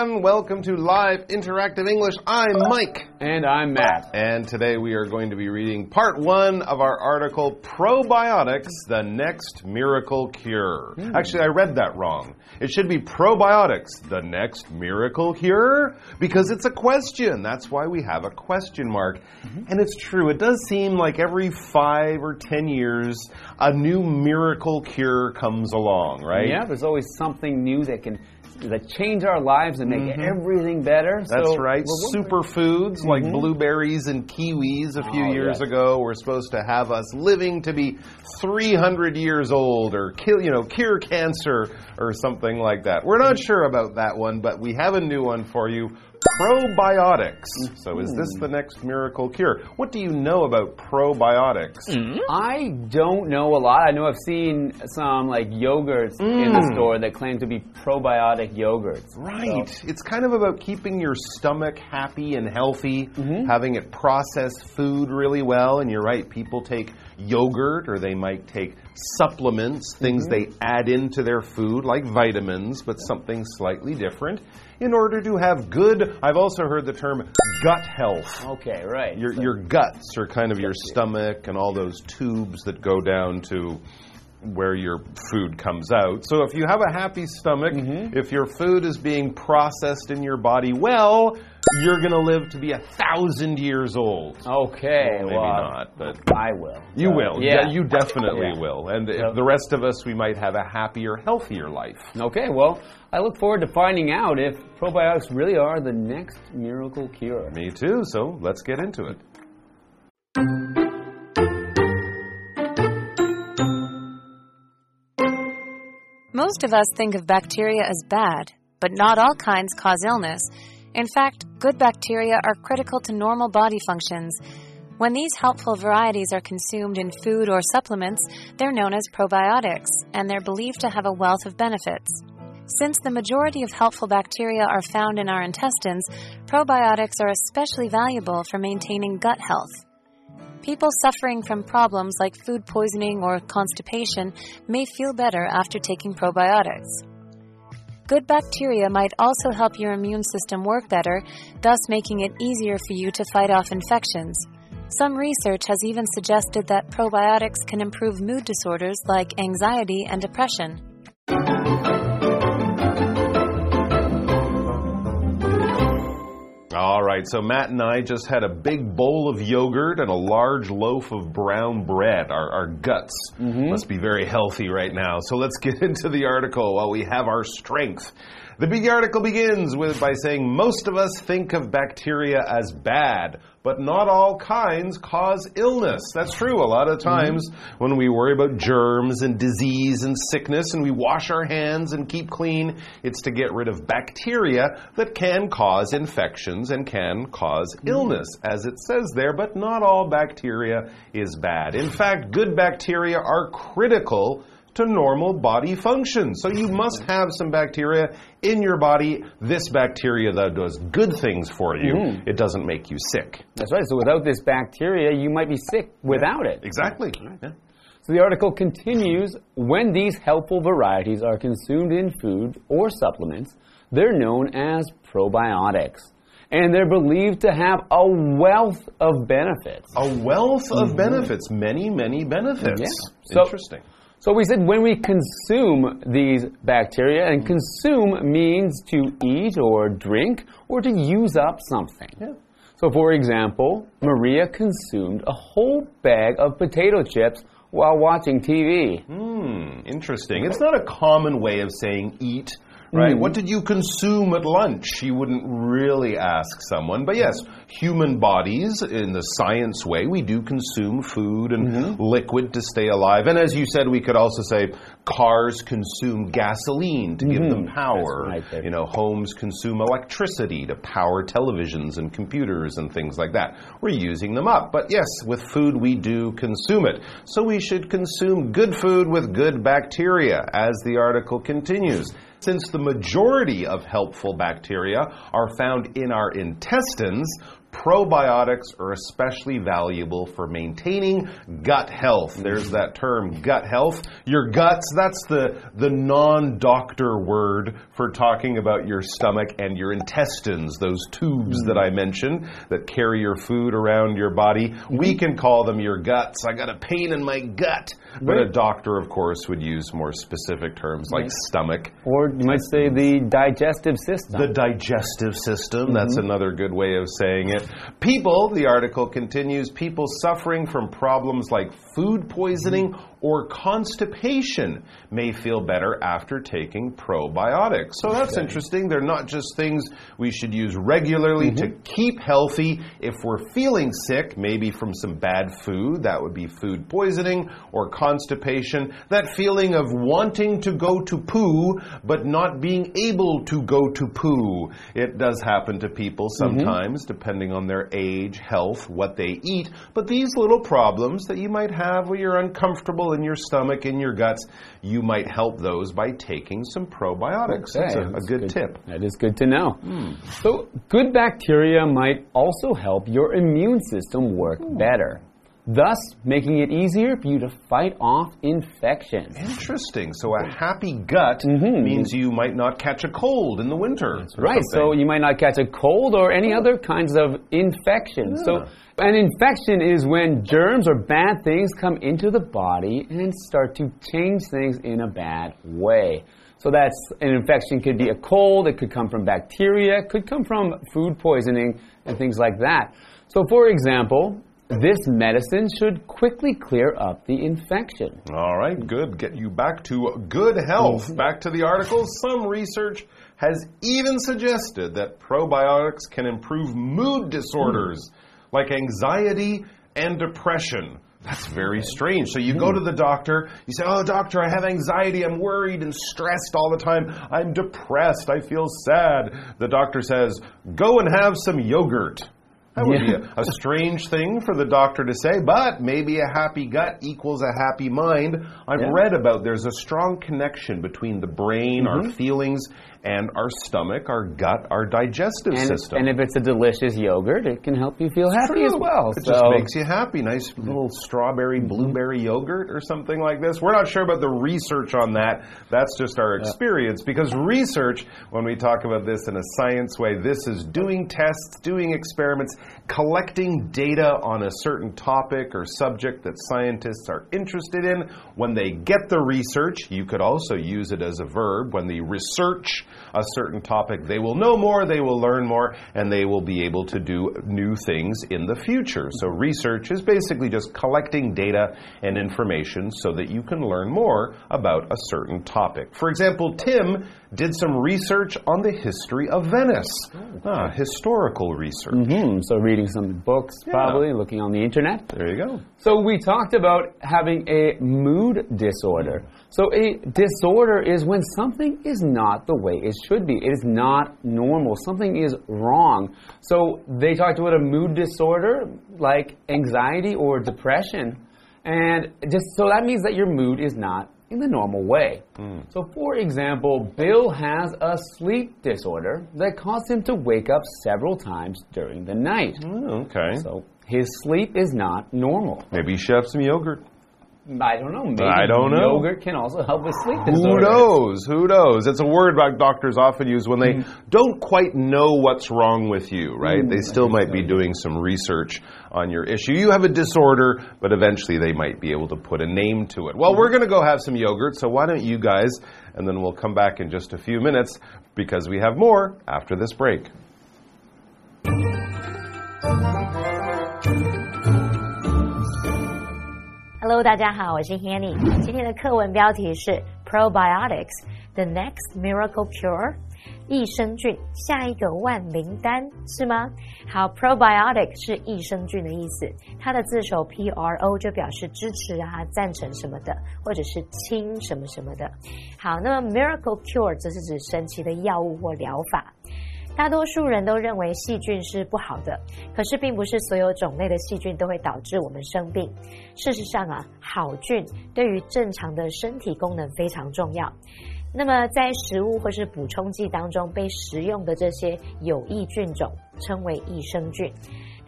everyone. Welcome to Live Interactive English. I'm Mike. And I'm Matt. And today we are going to be reading part one of our article Probiotics, the Next Miracle Cure. Hmm. Actually, I read that wrong. It should be Probiotics, the Next Miracle Cure, because it's a question. That's why we have a question mark. Mm-hmm. And it's true, it does seem like every five or ten years a new miracle cure comes along, right? Yeah, there's always something new that can that change our lives and make mm-hmm. everything better. That's So right. Superfoods like mm-hmm. blueberries and kiwis a few Oh, years yes. ago were supposed to have us living to be 300 years old or kill, you know, cure cancer or something like that. We're not mm-hmm. sure about that one, but we have a new one for you. Probiotics. Mm-hmm. So is this the next miracle cure? What do you know about probiotics? Mm-hmm. I don't know a lot. I know I've seen some like yogurts in the mm. store that claim to be probiotic yogurts. Right. It's kind of about keeping your stomach happy and healthy, Mm-hmm. having it process food really well. And you're right, people take yogurt or they might take supplements, things Mm-hmm. they add into their food, like vitamins, but something slightly different, in order to have good, I've also heard the term gut health. Okay, right. Your, So- your guts are kind of your stomach and all those tubes that go down to where your food comes out. So if you have a happy stomach, Mm-hmm. if your food is being processed in your body well, you're going to live to be a thousand years old. okay, Maybe well, not, but I will. you Uh, will. Yeah. you definitely Yeah. will. And the rest of us, we might have a happier, healthier life. Okay, well, I look forward to finding out if probiotics really are the next miracle cure. Me too. So let's get into it. Most of us think of bacteria as bad, but not all kinds cause illness. In fact, good bacteria are critical to normal body functions. When these helpful varieties are consumed in food or supplements, they're known as probiotics, and they're believed to have a wealth of benefits. Since the majority of helpful bacteria are found in our intestines, probiotics are especially valuable for maintaining gut health. People suffering from problems like food poisoning or constipation may feel better after taking probiotics. Good bacteria might also help your immune system work better, thus making it easier for you to fight off infections. Some research has even suggested that probiotics can improve mood disorders like anxiety and depression. Right, so Matt and I just had a big bowl of yogurt and a large loaf of brown bread. Our, our guts mm-hmm. must be very healthy right now. So let's get into the article while we have our strength. The big article begins with by saying most of us think of bacteria as bad, but not all kinds cause illness. That's true. A lot of mm-hmm. times when we worry about germs and disease and sickness and we wash our hands and keep clean, it's to get rid of bacteria that can cause infections and can cause mm-hmm. illness, as it says there, but not all bacteria is bad. In fact, good bacteria are critical to normal body function. So you must mm-hmm. have some bacteria in your body. This bacteria, though, does good things for you. Mm-hmm. It doesn't make you sick. That's right. So without this bacteria, you might be sick without it. Exactly. Yeah. So the article continues when these helpful varieties are consumed in food or supplements, they're known as probiotics. And they're believed to have a wealth of benefits. A wealth of mm-hmm. benefits, many, many benefits. Yeah. So- Interesting. So we said when we consume these bacteria, and consume means to eat or drink or to use up something. Yeah. So, for example, Maria consumed a whole bag of potato chips while watching TV. Hmm, interesting. It's not a common way of saying eat, right? Hmm. What did you consume at lunch? You wouldn't really ask someone. But yes, human bodies, in the science way, we do consume food and mm-hmm. liquid to stay alive. And as you said, we could also say cars consume gasoline to give them mm-hmm. power. right. You know, homes consume electricity to power televisions and computers and things like that. We're using them up. But yes, with food, we do consume it. So we should consume good food with good bacteria, as the article continues. Since the majority of helpful bacteria are found in our intestines, probiotics are especially valuable for maintaining gut health. There's mm-hmm. that term, gut health. Your guts, that's the, the non doctor word for talking about your stomach and your intestines, those tubes that mm-hmm. I mentioned that carry your food around your body. We mm-hmm. can call them your guts. I got a pain in my gut. But a doctor, of course, would use more specific terms like stomach. Or you might say the digestive system. The digestive system, that's another good way of saying it. People, the article continues, people suffering from problems like food poisoning or constipation may feel better after taking probiotics. So that's interesting. They're not just things we should use regularly to mm-hmm. keep healthy. If we're feeling sick, maybe from some bad food, that would be food poisoning or constipation. That feeling of wanting to go to poo but not being able to go to poo. It does happen to people mm-hmm. sometimes, depending on their age, health, what they eat. But these little problems that you might have where you're uncomfortable in your stomach, in your guts, you might help those by taking some probiotics. That's a, Okay, a that's good, tip. That is good to know. Hmm. So, good bacteria might also help your immune system work hmm. better, thus making it easier for you to fight off infections. Interesting. So a happy gut mm-hmm. means you might not catch a cold in the winter. Right, so you might not catch a cold or any other kinds of infection. So, an infection is when germs or bad things come into the body and start to change things in a bad way. So, that's an infection could be a cold, it could come from bacteria, it could come from food poisoning, and things like that. So, for example, this medicine should quickly clear up the infection. All right, good. Get you back to good health. Mm-hmm. Back to the article. Some research has even suggested that probiotics can improve mood disorders mm. like anxiety and depression. That's very strange. So you go mm. to the doctor, you say, Oh, doctor, I have anxiety. I'm worried and stressed all the time. I'm depressed. I feel sad. The doctor says, Go and have some yogurt. That would Yeah. be a, a strange thing for the doctor to say, but maybe a happy gut equals a happy mind. I've Yeah. read about there's a strong connection between the brain, our mm-hmm. feelings, and our stomach, our gut, our digestive And, system. and if it's a delicious yogurt, it can help you feel happy as well. It so, just makes you happy. Nice little strawberry, mm-hmm. blueberry yogurt or something like this. We're not sure about the research on that. That's just our experience because research, when we talk about this in a science way, this is doing tests, doing experiments, collecting data on a certain topic or subject that scientists are interested in. When they get the research, you could also use it as a verb. When the research a certain topic, they will know more, they will learn more, and they will be able to do new things in the future. So, research is basically just collecting data and information so that you can learn more about a certain topic. For example, Tim did some research on the history of Venice, ah, historical research. Hmm, so reading some books, probably looking on the internet. There you go. So we talked about having a mood disorder. So a disorder is when something is not the way it should be. It is not normal. Something is wrong. So they talked about a mood disorder like anxiety or depression. And just so that means that your mood is not in the normal way. Hmm. So for example, Bill has a sleep disorder that caused him to wake up several times during the night. Oh, Okay. So his sleep is not normal. Maybe you should have some yogurt. I don't know. Maybe I don't know. Yogurt can also help with sleep Who knows? Who knows? It's a word like doctors often use when they hmm. don't quite know what's wrong with you, right? they hmm. still might be doing some research on your issue. You have a disorder, but eventually they might be able to put a name to it. Well, we're going to go have some yogurt, so why don't you guys, and then we'll come back in just a few minutes because we have more after this break. Hello，大家好，我是 Hanny。今天的课文标题是 Probiotics: The Next Miracle Cure。益生菌，下一个万灵丹是吗？好，probiotic 是益生菌的意思，它的字首 P R O 就表示支持啊、赞成什么的，或者是亲什么什么的。好，那么 miracle cure 则是指神奇的药物或疗法。大多数人都认为细菌是不好的，可是并不是所有种类的细菌都会导致我们生病。事实上啊，好菌对于正常的身体功能非常重要。那么在食物或是补充剂当中被食用的这些有益菌种称为益生菌。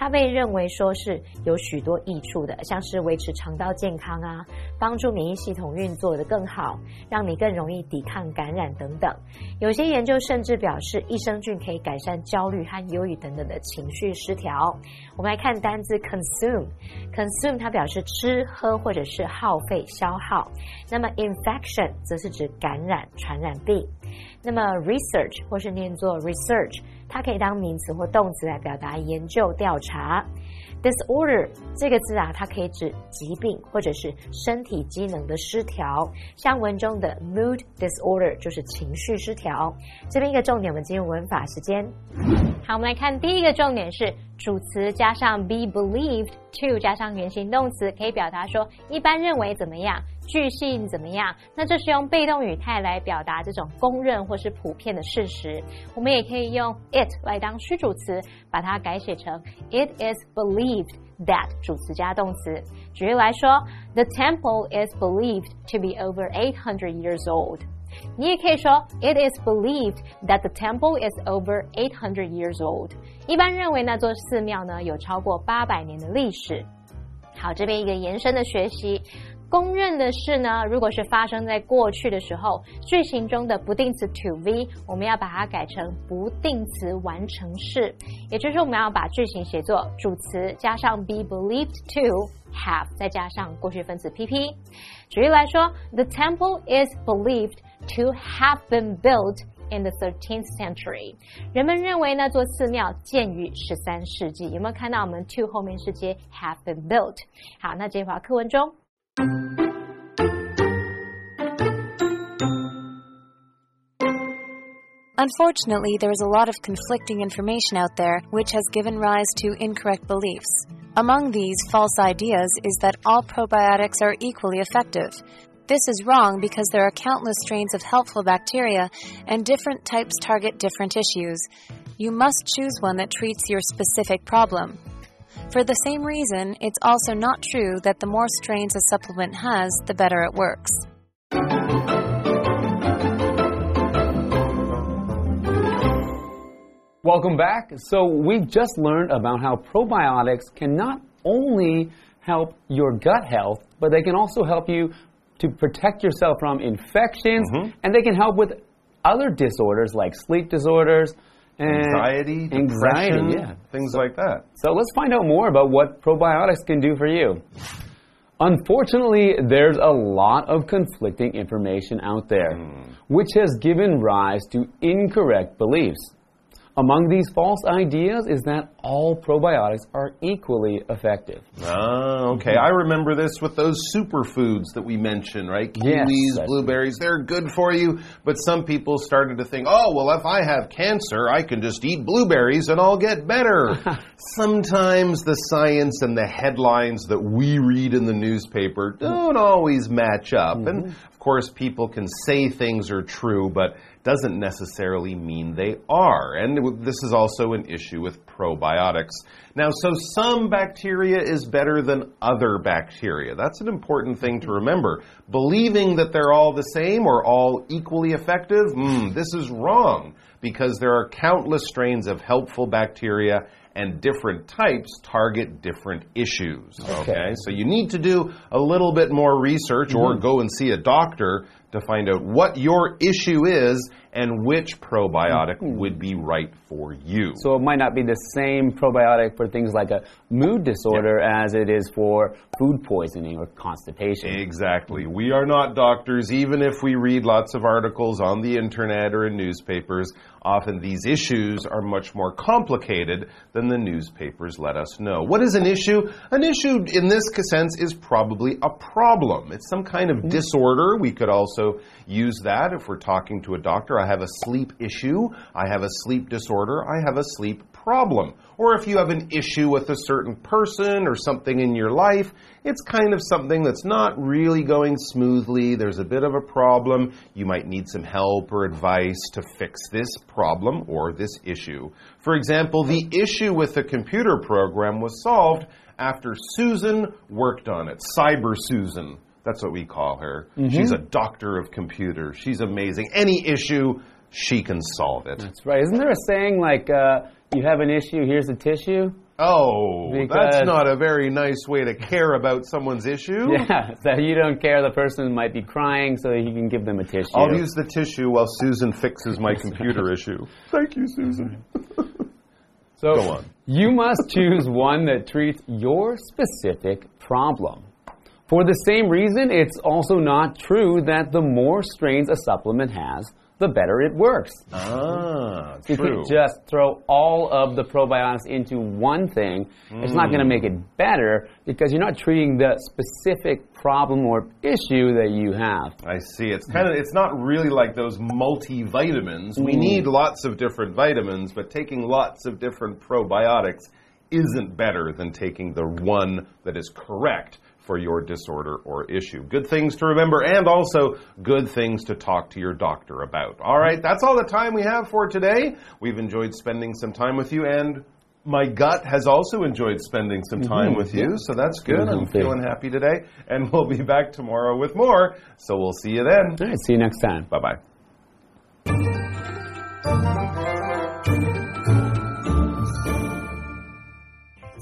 它被认为说是有许多益处的，像是维持肠道健康啊，帮助免疫系统运作的更好，让你更容易抵抗感染等等。有些研究甚至表示，益生菌可以改善焦虑和忧郁等等的情绪失调。我们来看单字 consume，consume 它表示吃喝或者是耗费消耗。那么 infection 则是指感染传染病。那么 research 或是念作 research，它可以当名词或动词来表达研究调查。disorder 这个字啊，它可以指疾病或者是身体机能的失调。像文中的 mood disorder 就是情绪失调。这边一个重点，我们进入文法时间。好，我们来看第一个重点是主词加上 be believed to 加上原形动词，可以表达说一般认为怎么样。据信怎么样？那这是用被动语态来表达这种公认或是普遍的事实。我们也可以用 it 来当虚主词，把它改写成 it is believed that 主词加动词。举例来说，The temple is believed to be over eight hundred years old。你也可以说 It is believed that the temple is over eight hundred years old。一般认为那座寺庙呢有超过八百年的历史。好，这边一个延伸的学习。公认的是呢，如果是发生在过去的时候，句型中的不定词 to be，我们要把它改成不定词完成式，也就是，我们要把句型写作主词加上 be believed to have，再加上过去分词 pp。举例来说，The temple is believed to have been built in the 13th century。人们认为那座寺庙建于十三世纪。有没有看到我们 to 后面是接 have been built？好，那这句话课文中。Unfortunately, there is a lot of conflicting information out there which has given rise to incorrect beliefs. Among these false ideas is that all probiotics are equally effective. This is wrong because there are countless strains of helpful bacteria and different types target different issues. You must choose one that treats your specific problem. For the same reason, it's also not true that the more strains a supplement has, the better it works. Welcome back. So, we've just learned about how probiotics can not only help your gut health, but they can also help you to protect yourself from infections, mm -hmm. and they can help with other disorders like sleep disorders, anxiety, anxiety, yeah. things like that. So let's find out more about what probiotics can do for you. Unfortunately, there's a lot of conflicting information out there, mm. which has given rise to incorrect beliefs. Among these false ideas is that all probiotics are equally effective. Ah, okay. I remember this with those superfoods that we mentioned, right? Kiwis, yes, blueberries, they're good for you. But some people started to think, oh, well, if I have cancer, I can just eat blueberries and I'll get better. Sometimes the science and the headlines that we read in the newspaper don't always match up. Mm -hmm. And of course, people can say things are true, but doesn't necessarily mean they are. And this is also an issue with probiotics. Now, so some bacteria is better than other bacteria. That's an important thing to remember. Believing that they're all the same or all equally effective, mm, this is wrong because there are countless strains of helpful bacteria and different types target different issues. Okay. okay. So you need to do a little bit more research or mm -hmm. go and see a doctor to find out what your issue is and which probiotic mm -hmm. would be right for you. So it might not be the same probiotic for things like a mood disorder yeah. as it is for food poisoning or constipation. Exactly. We are not doctors, even if we read lots of articles on the internet or in newspapers. Often these issues are much more complicated than the newspapers let us know. What is an issue? An issue in this sense is probably a problem. It's some kind of mm-hmm. disorder. We could also use that if we're talking to a doctor. I have a sleep issue. I have a sleep disorder. I have a sleep problem. Or if you have an issue with a certain person or something in your life, it's kind of something that's not really going smoothly. There's a bit of a problem. You might need some help or advice to fix this problem or this issue. For example, the issue with the computer program was solved after Susan worked on it. Cyber Susan. That's what we call her. Mm -hmm. She's a doctor of computers. She's amazing. Any issue, she can solve it. That's right. Isn't there a saying like, uh, you have an issue, here's a tissue? Oh, that's not a very nice way to care about someone's issue. Yeah, so you don't care the person might be crying, so you can give them a tissue. I'll use the tissue while Susan fixes my computer issue. Thank you, Susan. so go on. You must choose one that treats your specific problem. For the same reason, it's also not true that the more strains a supplement has, the better it works. Ah, You true. can't just throw all of the probiotics into one thing. It's not going to make it better because you're not treating the specific problem or issue that you have. I see. It's kind of it's not really like those multivitamins. We need lots of different vitamins, but taking lots of different probiotics isn't better than taking the one that is correct for your disorder or issue. Good things to remember and also good things to talk to your doctor about. All right, that's all the time we have for today. We've enjoyed spending some time with you and my gut has also enjoyed spending some mm-hmm. time with you, so that's good. Mm-hmm. I'm feeling happy today, and we'll be back tomorrow with more. So we'll see you then. All right, see you next time. Bye bye.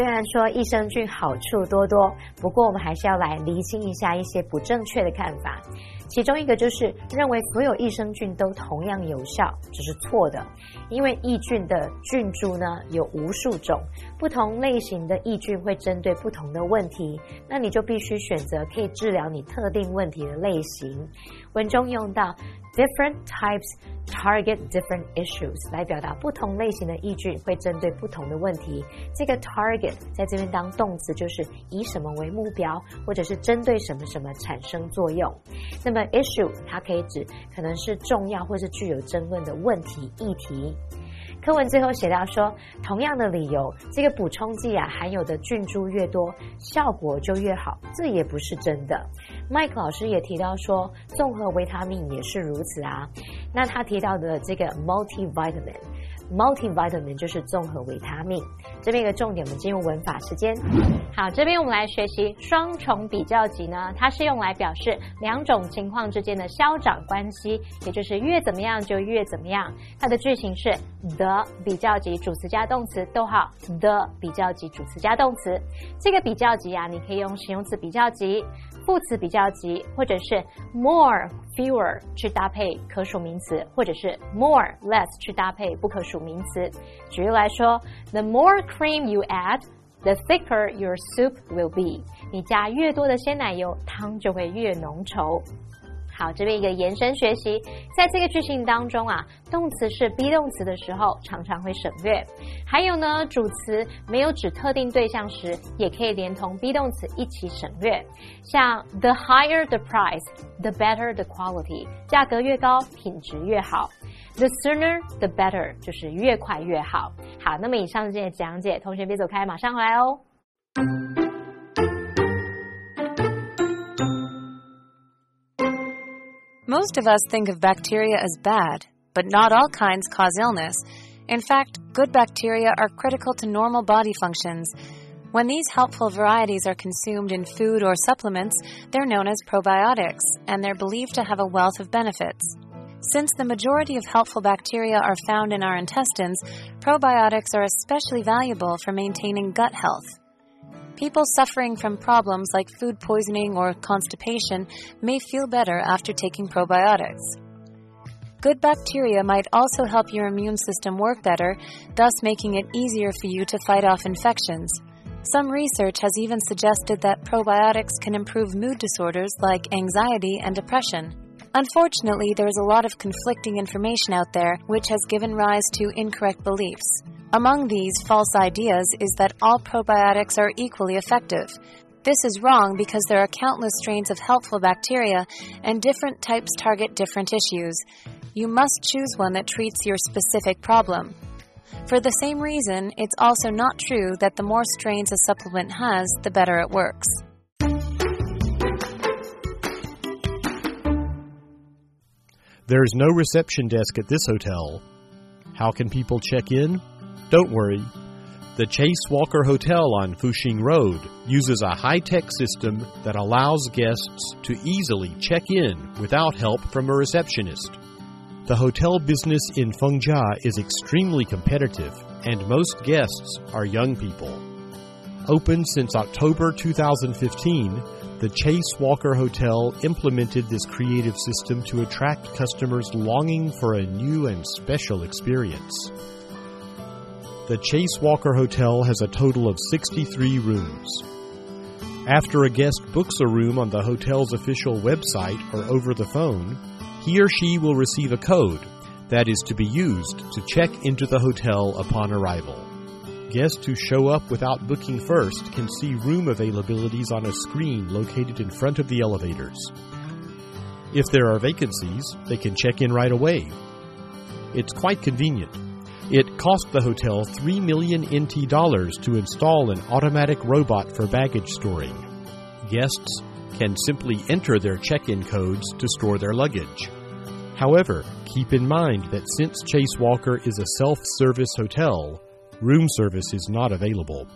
虽然说益生菌好处多多，不过我们还是要来厘清一下一些不正确的看法。其中一个就是认为所有益生菌都同样有效，这是错的。因为益菌的菌株呢有无数种，不同类型的益菌会针对不同的问题，那你就必须选择可以治疗你特定问题的类型。文中用到 different types target different issues 来表达不同类型的意句会针对不同的问题。这个 target 在这边当动词就是以什么为目标，或者是针对什么什么产生作用。那么 issue 它可以指可能是重要或是具有争论的问题议题。课文最后写到说，同样的理由，这个补充剂啊含有的菌株越多，效果就越好，这也不是真的。麦克老师也提到说，综合维他命也是如此啊。那他提到的这个 multivitamin。Multivitamin 就是综合维他命，这边一个重点，我们进入文法时间。好，这边我们来学习双重比较级呢，它是用来表示两种情况之间的消长关系，也就是越怎么样就越怎么样。它的句型是 the 比较级主词加动词，逗号 the 比较级主词加动词。这个比较级啊，你可以用形容词比较级、副词比较级，或者是 more fewer 去搭配可数名词，或者是 more less 去搭配不可数名词。举例来说，the more cream you add。The thicker your soup will be，你加越多的鲜奶油，汤就会越浓稠。好，这边一个延伸学习，在这个句型当中啊，动词是 be 动词的时候，常常会省略。还有呢，主词没有指特定对象时，也可以连同 be 动词一起省略。像 the higher the price，the better the quality，价格越高，品质越好。The sooner the better，就是越快越好。好，那么以上这些讲解，同学别走开，马上回来哦。Most of us think of bacteria as bad, but not all kinds cause illness. In fact, good bacteria are critical to normal body functions. When these helpful varieties are consumed in food or supplements, they're known as probiotics, and they're believed to have a wealth of benefits. Since the majority of helpful bacteria are found in our intestines, probiotics are especially valuable for maintaining gut health. People suffering from problems like food poisoning or constipation may feel better after taking probiotics. Good bacteria might also help your immune system work better, thus making it easier for you to fight off infections. Some research has even suggested that probiotics can improve mood disorders like anxiety and depression. Unfortunately, there is a lot of conflicting information out there which has given rise to incorrect beliefs. Among these false ideas is that all probiotics are equally effective. This is wrong because there are countless strains of helpful bacteria and different types target different issues. You must choose one that treats your specific problem. For the same reason, it's also not true that the more strains a supplement has, the better it works. There is no reception desk at this hotel. How can people check in? Don't worry. The Chase Walker Hotel on Fuxing Road uses a high tech system that allows guests to easily check in without help from a receptionist. The hotel business in Fengjia is extremely competitive, and most guests are young people. Open since October 2015, the Chase Walker Hotel implemented this creative system to attract customers longing for a new and special experience. The Chase Walker Hotel has a total of 63 rooms. After a guest books a room on the hotel's official website or over the phone, he or she will receive a code that is to be used to check into the hotel upon arrival. Guests who show up without booking first can see room availabilities on a screen located in front of the elevators. If there are vacancies, they can check in right away. It's quite convenient. It cost the hotel 3 million NT dollars to install an automatic robot for baggage storing. Guests can simply enter their check in codes to store their luggage. However, keep in mind that since Chase Walker is a self service hotel, room service is not available.